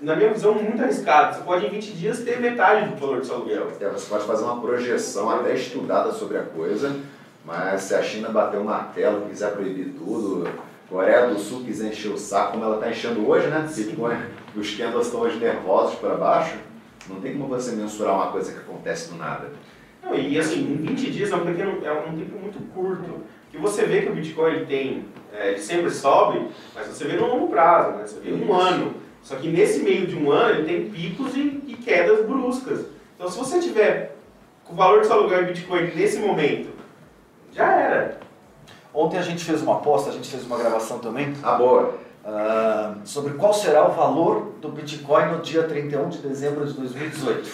B: na minha visão, muito arriscado. Você pode em 20 dias ter metade do valor do seu aluguel.
A: É, você pode fazer uma projeção até estudada sobre a coisa, mas se a China bater o martelo, quiser proibir tudo, Coreia do Sul quiser encher o saco, como ela está enchendo hoje, né? Bitcoin, os candles estão hoje nervosos para baixo, não tem como você mensurar uma coisa que acontece do nada.
B: Não, e assim, em 20 dias é um, pequeno, é um tempo muito curto. Que você vê que o Bitcoin ele tem, é, ele sempre sobe, mas você vê no longo prazo, né? Você vê um ano. Só que nesse meio de um ano ele tem picos e, e quedas bruscas. Então se você tiver com o valor do seu aluguel em Bitcoin nesse momento, já era.
D: Ontem a gente fez uma aposta, a gente fez uma gravação também,
A: Ah, boa.
D: Ah, sobre qual será o valor do Bitcoin no dia 31 de dezembro de 2018.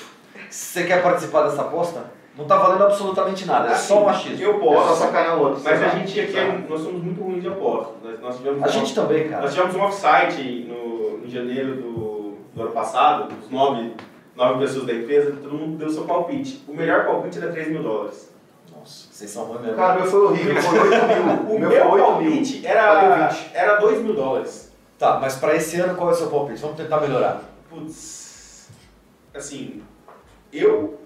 D: Você quer participar dessa aposta? Não está valendo absolutamente nada, é só um achismo.
B: Eu
A: É só
B: posso,
A: sacanear o outro.
B: mas a gente aqui, é- nós somos muito ruins de apostas. Nós, nós tivemos
D: A
B: uma-
D: gente também, cara.
B: Nós tivemos um offsite no, em janeiro do, do ano passado, os nove, nove pessoas da empresa, todo mundo deu seu palpite. O melhor palpite era 3 mil dólares.
D: Nossa, vocês são ruins mesmo.
A: Cara, o meu foi horrível, foi 8 mil.
B: O
A: meu
B: meu
A: foi 8 mil.
B: era,
A: 20.
B: era 2 mil dólares.
D: Tá, mas para esse ano qual é o seu palpite? Vamos tentar melhorar.
B: Putz, assim, eu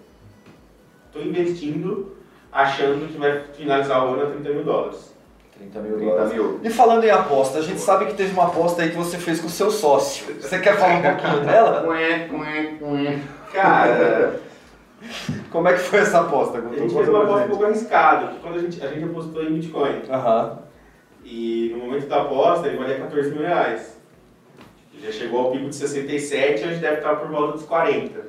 B: tô investindo achando que vai finalizar o ano a 30 mil dólares.
D: 30 mil
A: 30
D: dólares.
A: mil.
D: E falando em aposta, a gente sabe que teve uma aposta aí que você fez com o seu sócio. Você quer falar um pouquinho dela?
B: Cara,
D: Como é que foi essa aposta?
B: a
D: Guto?
B: gente fez uma aposta um
D: gente.
B: pouco arriscada, quando a gente, a gente apostou em Bitcoin.
D: Aham.
B: E no momento da aposta ele valia 14 mil reais. Já chegou ao pico de 67 hoje deve estar por volta dos 40.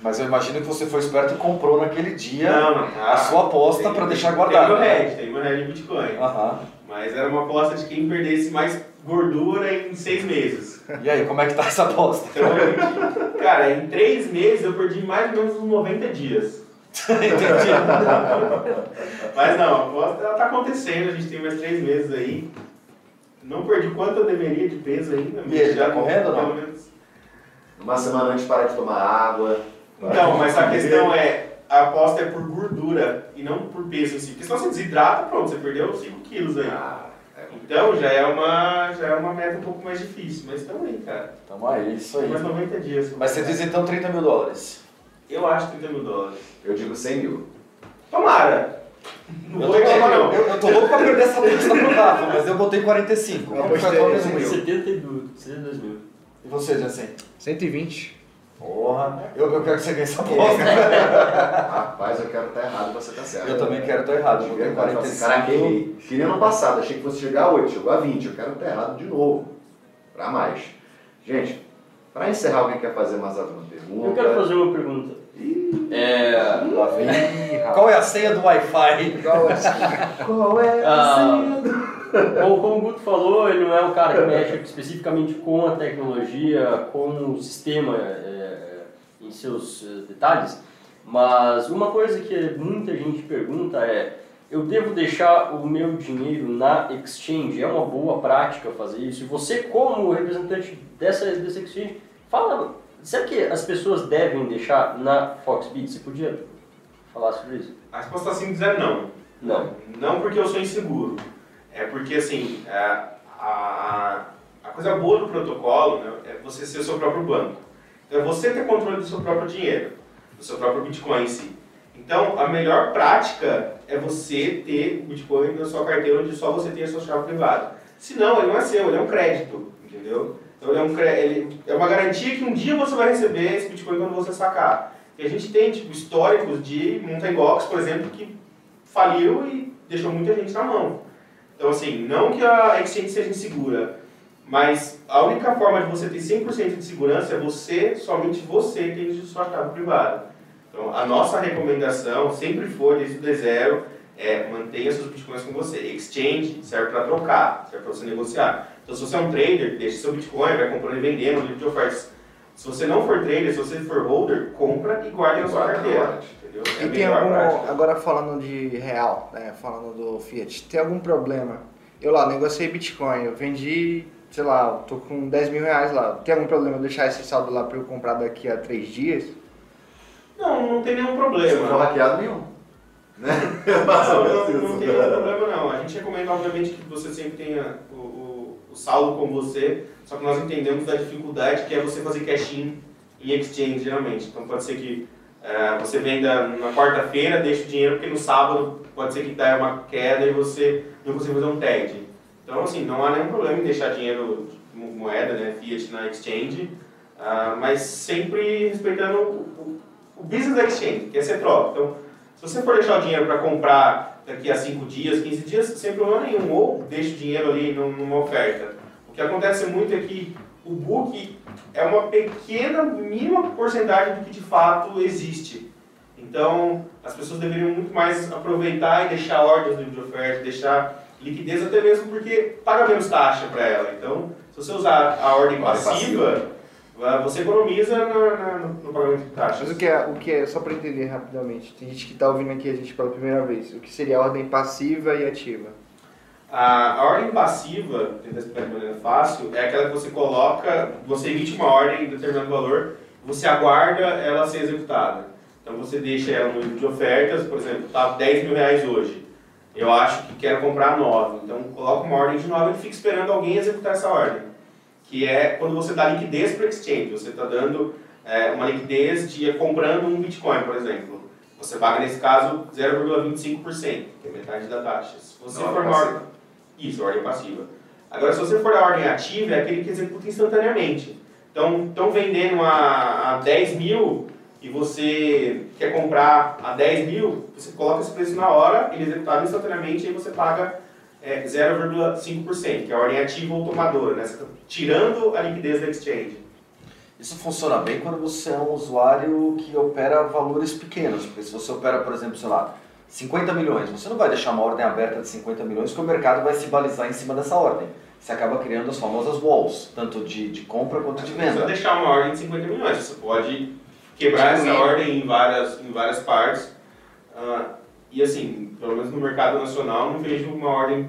D: Mas eu imagino que você foi esperto e comprou naquele dia
B: Não, não.
D: a sua aposta
B: Tem-
D: para deixar
B: Tem
D: guardado.
B: meu
D: né?
B: head, tem meu head em Bitcoin.
D: Aham.
B: Mas era uma aposta de quem perdesse mais gordura em seis meses.
D: E aí, como é que tá essa aposta?
B: Então, cara, em três meses eu perdi mais ou menos uns 90 dias.
D: Entendi.
B: Mas não, a aposta ela tá acontecendo, a gente tem mais três meses aí. Não perdi quanto eu deveria de peso ainda.
D: E ele
B: já
D: tá correndo ou não?
B: pelo menos-
A: Uma semana antes parar de tomar água.
B: Então, mas a questão é, a aposta é por gordura e não por peso em si. Porque senão você desidrata, pronto, você perdeu 5 quilos aí.
A: Ah.
B: Então já é uma, já é uma meta um pouco mais difícil, mas estamos aí, cara.
D: Tamo aí, isso
B: Tem
D: aí.
B: mais 90 dias.
D: Mas você diz então 30 mil dólares.
B: Eu acho 30 mil dólares.
A: Eu digo 100 mil.
B: Tomara! Não
D: Eu
B: vou
D: tô,
B: reclamar não.
D: eu, eu tô louco pra perder essa aposta pro Rafa, mas eu botei 45.
C: Eu apostei
D: tua mesmo,
C: 100 mil.
D: Will?
F: 72, 72 mil.
D: E você, Jansen?
C: 120.
D: Porra, eu, eu quero que você ganhe essa aposta.
A: Rapaz, eu quero estar errado e você tá certo.
D: Eu também quero estar errado. Eu
A: falar assim, Caraca,
D: 45.
A: errei. Que nem ano passado, achei que fosse chegar a 8, chegou a 20. Eu quero estar errado de novo. Pra mais. Gente, pra encerrar, alguém quer fazer mais alguma pergunta?
F: Eu quero fazer uma pergunta. É,
D: Lá vem. Qual é a senha do Wi-Fi?
C: Igual assim.
A: Qual é a
F: Ah.
A: senha do...
F: Bom, como o Guto falou, ele não é um cara que mexe especificamente com a tecnologia, com o sistema é, em seus eh, detalhes, mas uma coisa que muita gente pergunta é: eu devo deixar o meu dinheiro na exchange? É uma boa prática fazer isso? E você, como representante dessa, dessa exchange, fala: será que as pessoas devem deixar na Foxbit? Você podia falar sobre isso?
B: A resposta simples é não.
F: Não.
B: Não porque eu sou inseguro. É porque, assim, é, a, a coisa boa do protocolo né, é você ser o seu próprio banco. É você ter controle do seu próprio dinheiro, do seu próprio Bitcoin em si. Então, a melhor prática é você ter o Bitcoin na sua carteira onde só você tem a sua chave privada. Se não, ele não é seu, ele é um crédito, entendeu? Então, ele é, um, ele é uma garantia que um dia você vai receber esse Bitcoin quando você sacar. E a gente tem, tipo, históricos de Mountain Box, por exemplo, que faliu e deixou muita gente na mão. Então, assim, não que a exchange seja insegura, mas a única forma de você ter 100% de segurança é você, somente você, ter sua chave privada. Então, a nossa recomendação sempre foi, desde o D0, é mantenha seus bitcoins com você. Exchange serve para trocar, serve para você negociar. Então, se você é um trader, deixe seu bitcoin, vai comprando e vendendo no livro de ofertas. Se você não for trader, se você for holder, compra e guarde na sua
A: Guarda
B: carteira. Entendeu?
C: E
B: É a
C: tem algum, agora falando de real, né, falando do Fiat, tem algum problema eu lá, negociei Bitcoin, eu vendi, sei lá, eu tô com 10 mil reais lá. Tem algum problema eu deixar esse saldo lá pra eu comprar daqui a três dias?
B: Não, não tem nenhum problema.
A: não for hackeado nenhum. Né?
B: Não, não, não
A: isso.
B: tem nenhum problema não. A gente recomenda, obviamente, que você sempre tenha o, o, o saldo com você, só que nós entendemos da dificuldade que é você fazer cash-in em exchange, geralmente. Então pode ser que eh, você venda na quarta-feira, deixa o dinheiro, porque no sábado pode ser que dê uma queda e você não consiga fazer um TED. Então, assim, não há nenhum problema em deixar dinheiro, mo- moeda, né, fiat na exchange, ah, mas sempre respeitando o, o, o business da exchange, que é ser troca. Então, se você for deixar o dinheiro para comprar daqui a 5 dias, 15 dias, sem problema nenhum, ou deixa o dinheiro ali num- numa oferta. O que acontece muito é que o book é uma pequena, mínima porcentagem do que de fato existe. Então, as pessoas deveriam muito mais aproveitar e deixar ordens de oferta, deixar liquidez até mesmo porque paga menos taxa para ela. Então, se você usar a ordem
A: Ordem
B: passiva, você economiza na- no, no pagamento de taxas.
C: Mas o que é, o que é, só pra entender rapidamente, tem gente que tá ouvindo aqui a gente pela primeira vez, o que seria a ordem passiva e ativa?
B: A, a ordem passiva, tentar explicar de maneira fácil, é aquela que você coloca, você emite uma ordem em determinado valor, você aguarda ela ser executada. Então você deixa ela no livro de ofertas, por exemplo, tá 10 mil reais hoje. Eu acho que quero comprar 9. Então coloca uma ordem de 9 e fica esperando alguém executar essa ordem. Que é quando você dá liquidez para o exchange. Você está dando é, uma liquidez de comprando um Bitcoin, por exemplo. Você paga, nesse caso, 0,25%, que é metade da taxa. Se você
A: Não,
B: for uma ordem isso, ordem passiva. Agora, se você for a ordem ativa, é aquele que executa instantaneamente. Então, estão vendendo a, a 10 mil e você quer comprar a 10 mil, você coloca esse preço na hora, ele é executado instantaneamente e aí você paga é, 0,5%, que é a ordem ativa ou tomadora, né? Você está tirando a liquidez da exchange.
D: Isso funciona bem quando você é um usuário que opera valores pequenos, porque se você opera, por exemplo, sei lá, 50 milhões, você não vai deixar uma ordem aberta de 50 milhões, porque o mercado vai se balizar em cima dessa ordem. Você acaba criando as famosas walls, tanto de, de compra quanto de
B: Não precisa
D: venda.
B: deixar uma ordem de 50 milhões, você pode quebrar essa
C: Diluir.
B: ordem em várias, em várias partes. Ah, e assim, pelo menos no mercado nacional, não vejo uma ordem,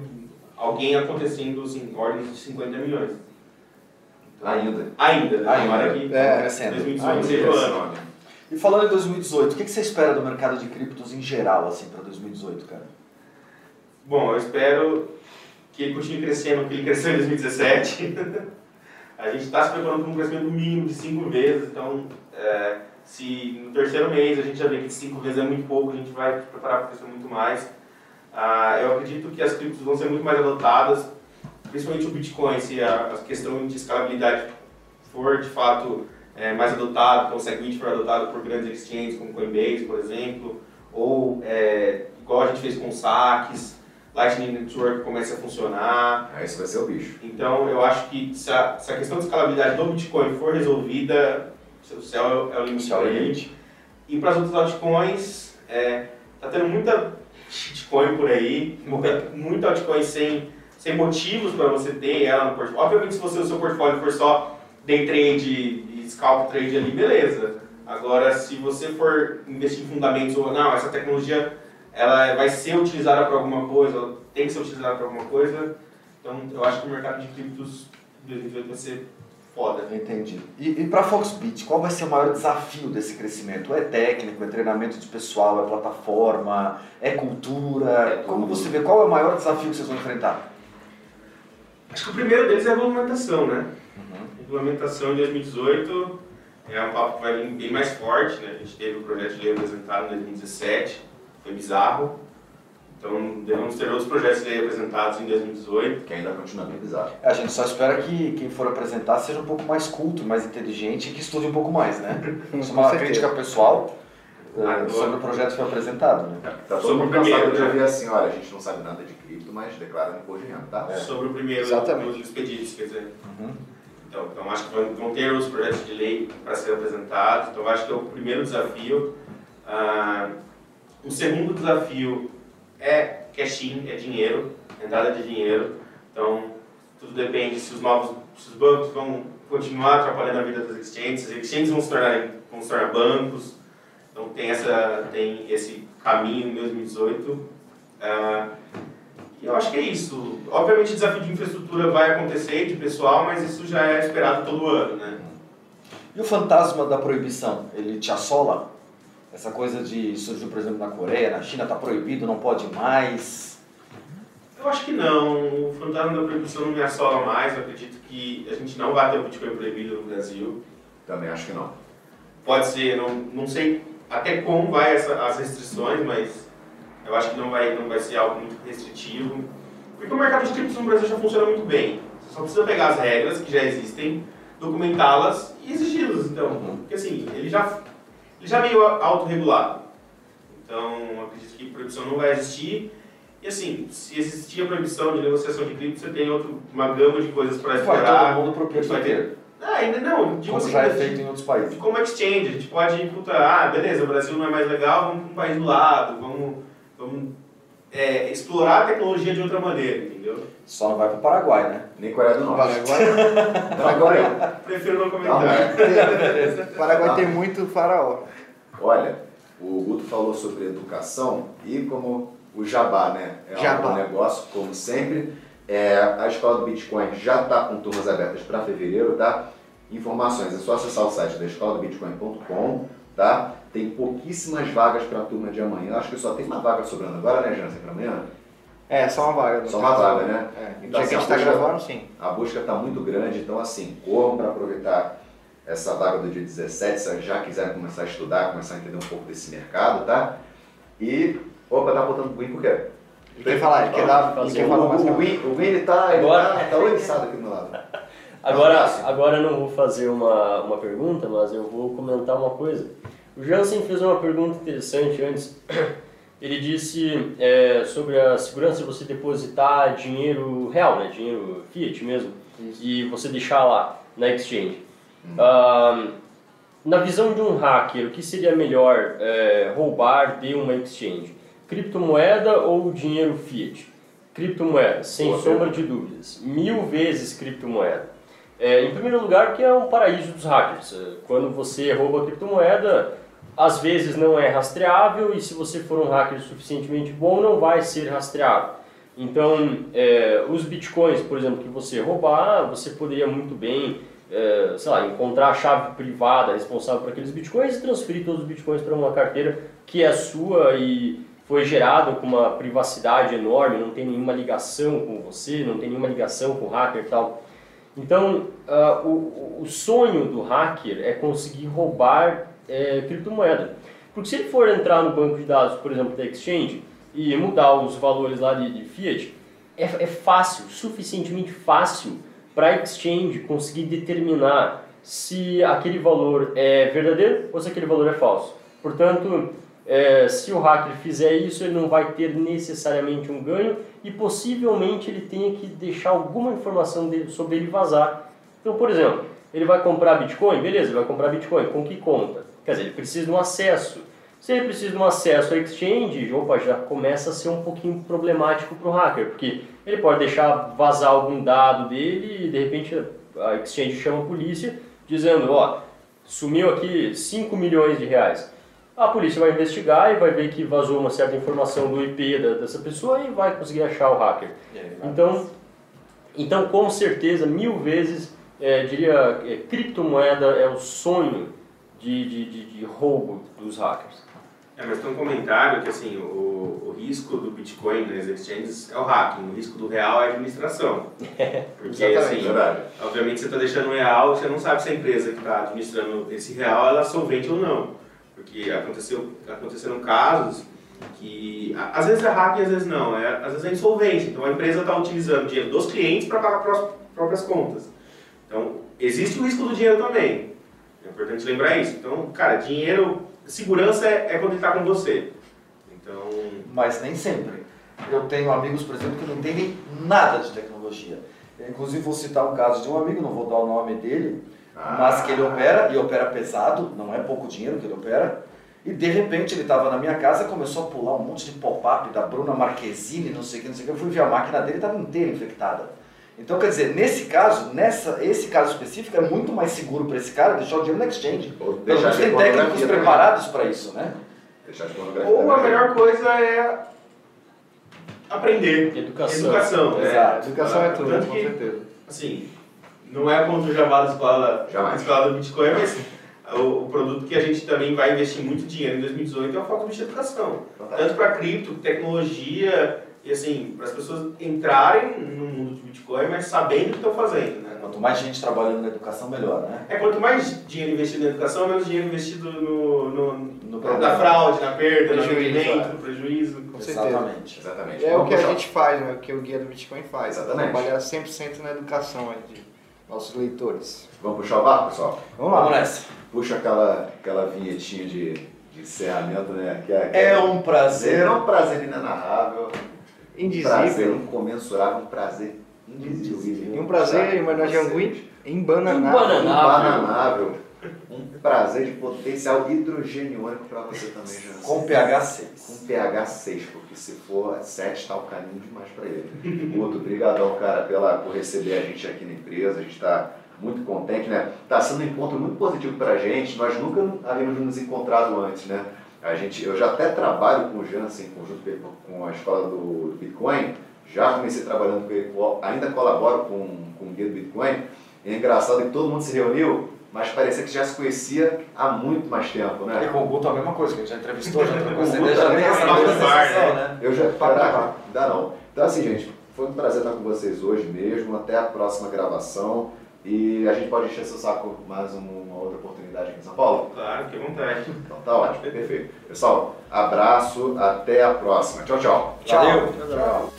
B: alguém acontecendo assim, ordens de 50 milhões. Então,
D: Ainda.
B: Ainda, né?
D: Ainda. É,
B: em
D: crescendo.
B: 2018
A: Ainda
B: seja o ano.
D: E falando em 2018, o que que você espera do mercado de criptos em geral, assim, para 2018, cara?
B: Bom, eu espero que ele continue crescendo, que ele cresceu em 2017. a gente está se preparando para um crescimento mínimo de 5 vezes, então é, se no terceiro mês a gente já vê que 5 vezes é muito pouco, a gente vai preparar para crescer muito mais. Ah, eu acredito que as criptos vão ser muito mais adotadas, principalmente o Bitcoin, se a, a questão de escalabilidade for de fato é, mais adotado, o Segwit for adotado por grandes exchanges como Coinbase, por exemplo, ou é, igual a gente fez com saques, Lightning Network comece a funcionar.
A: Esse vai ser o bicho.
B: Então eu acho que se a, se a questão de escalabilidade do Bitcoin for resolvida, o céu é o limite
D: Céu é o limite.
B: E para as outras altcoins, é, tá tendo muita shitcoin por aí, muita, muita altcoin sem, sem motivos para você ter ela no portfólio. Obviamente, se você, o seu portfólio for só day trade e scalp trade ali, beleza. Agora, se você for investir em fundamentos ou não, essa tecnologia ela vai ser utilizada para alguma coisa, ela tem que ser utilizada para alguma coisa. Então, eu acho que o mercado de criptos em 2018 vai ser foda.
D: Entendi. E, e para Foxbit, qual vai ser o maior desafio desse crescimento? É técnico, é treinamento de pessoal, é plataforma, é cultura?
B: É
D: Como você vê, qual é o maior desafio que vocês vão enfrentar?
B: Acho que o primeiro deles é a regulamentação, né?
D: Uhum.
B: Regulamentação em 2018 é um papo que vai vir bem mais forte, né? A gente teve o projeto de lei apresentado em 2017, foi bizarro. Então, devemos ter outros projetos de lei apresentados em 2018.
A: Que ainda continua bem bizarro.
D: A gente só espera que quem for apresentar seja um pouco mais culto, mais inteligente e que estude um pouco mais, né? Isso é uma
C: certeza.
D: crítica pessoal
B: Agora-
D: sobre o projeto que foi apresentado, né?
A: Tá todo
B: Sobre
A: mundo
B: o primeiro,
A: cansado de
B: né?
A: ouvir assim, olha, a gente não sabe nada de cripto, mas declara no imposto de renda, tá?
D: É.
B: Sobre o primeiro
C: Exatamente.
B: dos pedidos, quer dizer.
D: Uhum.
B: Então, então acho que vão, vão ter os projetos de lei para ser apresentados. Então, acho que é o primeiro desafio. Ah, o segundo desafio é cash-in, é dinheiro, entrada de dinheiro. Então, tudo depende se os novos se os bancos vão continuar atrapalhando a vida das exchanges, as exchanges vão se tornar, vão se tornar bancos. Então, tem, essa, tem esse caminho em 2018. Ah, E eu acho que é isso. Obviamente o desafio de infraestrutura vai acontecer, de pessoal, mas isso já é esperado todo ano, né?
D: E o fantasma da proibição, ele te assola? Essa coisa de surgiu, por exemplo, na Coreia, na China está proibido, não pode mais.
B: Eu acho que não. O fantasma da proibição não me assola mais. Eu acredito que a gente não vai ter o Bitcoin proibido no Brasil.
A: Também acho que não.
B: Pode ser, não, não sei até como vai essa, as restrições, mas eu acho que não vai, não vai ser algo muito restritivo. Porque o mercado de criptos no Brasil já funciona muito bem. Você só precisa pegar as regras que já existem, documentá-las e exigi-las. Então, porque assim, ele já, já meio autorregulado. Então, acredito que proibição não vai existir. E assim, se existir a proibição de negociação de cripto, você tem outro, uma gama de coisas para
D: Vai
B: explorar.
D: todo mundo
B: ter- Ah, ainda não, digo
D: como
B: assim,
D: já é feito em outros países.
B: como exchange, a gente pode, puta, ah, beleza, o Brasil não é mais legal, vamos para um país do lado, vamos, vamos é, explorar a tecnologia de outra maneira, entendeu?
D: Só não vai pro Paraguai, né?
A: Nem Coreia do Norte.
C: Paraguai, Paraguai,
B: Prefiro não
A: Não,
B: comentar.
A: mas-
C: Paraguai tem muito faraó.
A: Olha, o Guto falou sobre educação e como o Jabá, né? É
C: Jabá.
A: um negócio, como sempre. É, a escola do Bitcoin já está com turmas abertas para fevereiro, tá? Informações é só acessar o site da escola do Bitcoin.com, tá? Tem pouquíssimas vagas para a turma de amanhã. Acho que só tem uma vaga sobrando agora, né, Jansen, para amanhã?
C: É, só uma vaga.
A: Só uma vaga, né?
C: É.
A: Então,
C: Já que a
A: assim,
C: gente tá
A: busca-
C: gravando, sim.
A: A busca está muito grande, então assim, corram para aproveitar essa vaga do dia 17, se já quiserem começar a estudar, começar a entender um pouco desse mercado, tá? E, opa, tá botando o Win por quê?
C: Ele quer falar, ele quer dar, ele quer
F: um-
C: falar mais
A: O. Win, o Win, ele tá, ele
F: Agora-
A: tá, tá oriçado aqui do meu lado.
F: Agora, agora eu não vou fazer uma, uma pergunta, mas eu vou comentar uma coisa. O Jansen fez uma pergunta interessante antes. Ele disse é, sobre a segurança de você depositar dinheiro real, né? dinheiro fiat mesmo, e você deixar lá na exchange. Ah, na visão de um hacker, o que seria melhor é, roubar de uma exchange? Criptomoeda ou dinheiro fiat? Criptomoeda, sem
A: Boa
F: sombra
A: pergunta.
F: de dúvidas. Mil vezes criptomoeda. É, em primeiro lugar, porque é um paraíso dos hackers. É, Quando você rouba criptomoeda, às vezes não é rastreável e se você for um hacker suficientemente bom, não vai ser rastreável. Então, é, os bitcoins, por exemplo, que você roubar, você poderia muito bem, é, sei lá, encontrar a chave privada responsável por aqueles bitcoins e transferir todos os bitcoins para uma carteira que é sua e foi gerada com uma privacidade enorme, não tem nenhuma ligação com você, não tem nenhuma ligação com o hacker e tal. Então, ah, o, o sonho do hacker é conseguir roubar é, criptomoeda. Porque se ele for entrar no banco de dados, por exemplo, da exchange, e mudar os valores lá de, de fiat, é, é fácil, suficientemente fácil para a exchange conseguir determinar se aquele valor é verdadeiro ou se aquele valor é falso. Portanto, é, se o hacker fizer isso, ele não vai ter necessariamente um ganho e possivelmente ele tenha que deixar alguma informação dele, sobre ele vazar. Então, por exemplo, ele vai comprar Bitcoin, beleza, ele vai comprar Bitcoin, com que conta? Quer dizer, ele precisa de um acesso. Se ele precisa de um acesso à exchange, opa, já começa a ser um pouquinho problemático para o hacker, porque ele pode deixar vazar algum dado dele e de repente a exchange chama a polícia dizendo, ó, sumiu aqui 5 milhões de reais. A polícia vai investigar e vai ver que vazou uma certa informação do IP da- dessa pessoa e vai conseguir achar o hacker. Então, então com certeza, mil vezes, é, diria, é, criptomoeda é o sonho de, de, de, de roubo dos hackers.
B: É, mas tem um comentário que assim, o, o risco do Bitcoin nas exchanges é o hacking, o risco do real é a administração. Porque assim,
A: Verdade.
B: obviamente você está deixando um real, você não sabe se a empresa que está administrando esse real ela é solvente ou não. Porque aconteceu, aconteceram casos que às vezes é hack e às vezes não, é, às vezes é insolvente. Então a empresa está utilizando o dinheiro dos clientes para pagar pró- próprias contas. Então existe o risco do dinheiro também. É importante lembrar isso. Então, cara, dinheiro, segurança é, é quando ele está com você. Então,
D: Mas nem sempre. Eu tenho amigos, por exemplo, que não entendem nada de tecnologia. Eu, inclusive, vou citar um caso de um amigo, não vou dar o nome dele, mas que ele opera, e opera pesado, não é pouco dinheiro que ele opera, e de repente ele estava na minha casa, começou a pular um monte de pop-up da Bruna Marquezine, não sei o que, não sei o que, eu fui ver a máquina dele, estava inteira infectada. Então, quer dizer, nesse caso, nessa, esse caso específico, é muito mais seguro para esse cara deixar o dinheiro na exchange. Pelo menos tem técnicos preparados para isso, né?
A: Deixar de
B: ou a melhor coisa é aprender.
F: Educação.
B: Educação. né?
D: Exato.
C: Educação é tudo,
B: Tanto
C: com
B: que-
C: certeza.
B: assim, não é contra o Java da escola,
A: Jamais.
B: escola do Bitcoin, mas o, o produto que a gente também vai investir muito dinheiro em 2018 é o foco de educação. Tanto para cripto, tecnologia, e assim, para as pessoas entrarem no mundo de Bitcoin, mas sabendo o que estão fazendo. Né?
D: Quanto mais gente trabalhando na educação, melhor, né?
B: É quanto mais dinheiro investido na educação, menos dinheiro investido no, no,
D: No
B: na fraude, na perda, no
C: Prejuízo,
B: rendimento,
C: é.
B: no prejuízo.
C: Com certeza.
D: Exatamente.
A: Exatamente.
C: É o
A: Vamos
C: que a
A: puxar.
C: gente faz, né? o que o Guia do Bitcoin faz.
A: Exatamente.
C: Trabalhar 100% na educação aí de nossos leitores.
A: Vamos puxar o barco, pessoal?
C: Vamos
D: Vamos
C: lá.
D: nessa.
A: Puxa aquela, aquela vinhetinha de, de encerramento, né? Que é, que
D: É um prazer.
A: É um prazer inenarrável. Um prazer
C: Indizível.
A: incomensurável, um prazer indizível.
C: E um prazer, Emmanuel Jangui, embananável.
F: Embananável.
A: Imbananável. Um prazer de potencial hidrogeniônico para você também, Jansen.
D: Com pH 6.
A: Com pH 6, porque se for 7 está o caminho demais para ele. Guto, brigadão, cara, pela, por receber a gente aqui na empresa. A gente está muito contente, né? Está sendo um encontro muito positivo para a gente. Nós nunca havíamos nos encontrado antes, né? A gente, eu já até trabalho com o Jansen, conjunto com a escola do, do Bitcoin. Já comecei trabalhando com ele, ainda colaboro com, com o guia do Bitcoin. É engraçado que todo mundo se reuniu, mas parecia que já se conhecia há muito mais tempo, né?
D: E com o Guto a mesma coisa, que a gente já entrevistou, já trocou essa ideia,
A: Guto
D: já tem essa
A: é
D: mesma
B: né?
A: Eu já. Caraca, dá não. Então, assim, gente, foi um prazer estar com vocês hoje mesmo. Até a próxima gravação. E a gente pode encher seu saco mais uma outra oportunidade aqui em São Paulo?
B: Claro, que vontade.
A: Então tá ótimo, perfeito. Pessoal, abraço, até a próxima. Tchau, tchau. Tchau.
D: Valeu. Tchau. tchau.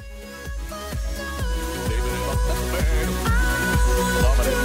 F: tchau.